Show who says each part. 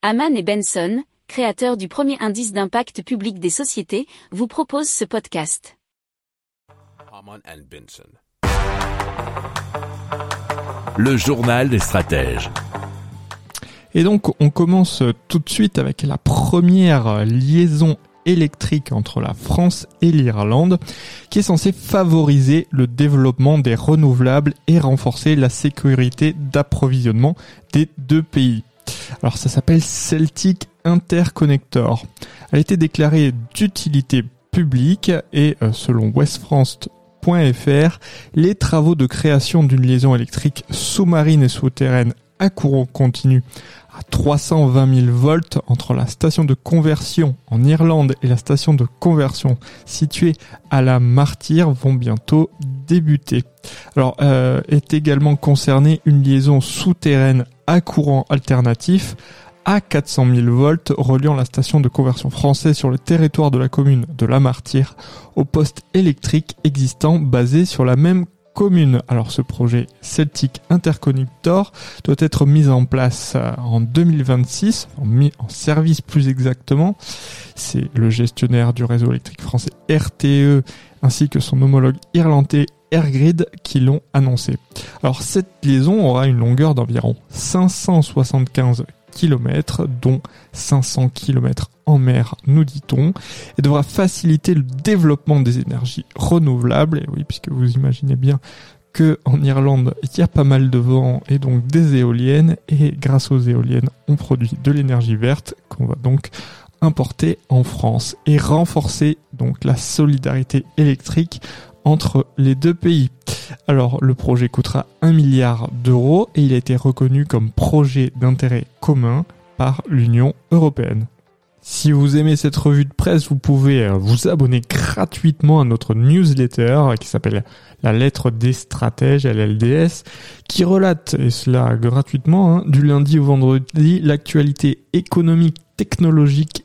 Speaker 1: Haman et Benson, créateurs du premier indice d'impact public des sociétés, vous proposent ce podcast.
Speaker 2: Haman and Benson.
Speaker 3: Le journal des stratèges.
Speaker 4: Et donc on commence tout de suite avec la première liaison électrique entre la France et l'Irlande qui est censée favoriser le développement des renouvelables et renforcer la sécurité d'approvisionnement des deux pays. Alors ça s'appelle Celtic Interconnector. Elle a été déclarée d'utilité publique et euh, selon westfrance.fr, les travaux de création d'une liaison électrique sous-marine et souterraine à courant continu à 320 000 volts entre la station de conversion en Irlande et la station de conversion située à la Martyre vont bientôt débuter. Alors euh, est également concernée une liaison souterraine à courant alternatif à 400 000 volts reliant la station de conversion française sur le territoire de la commune de La Martyre au poste électrique existant basé sur la même commune. Alors ce projet Celtic Interconnector doit être mis en place euh, en 2026, en mis en service plus exactement. C'est le gestionnaire du réseau électrique français RTE ainsi que son homologue irlandais Airgrid qui l'ont annoncé. Alors cette liaison aura une longueur d'environ 575 km, dont 500 km en mer, nous dit-on, et devra faciliter le développement des énergies renouvelables. Oui, puisque vous imaginez bien que en Irlande, il y a pas mal de vent et donc des éoliennes, et grâce aux éoliennes, on produit de l'énergie verte qu'on va donc importer en France et renforcer donc la solidarité électrique entre les deux pays. Alors le projet coûtera 1 milliard d'euros et il a été reconnu comme projet d'intérêt commun par l'Union européenne. Si vous aimez cette revue de presse, vous pouvez euh, vous abonner gratuitement à notre newsletter qui s'appelle La lettre des stratèges, LLDS, qui relate, et cela gratuitement, hein, du lundi au vendredi, l'actualité économique, technologique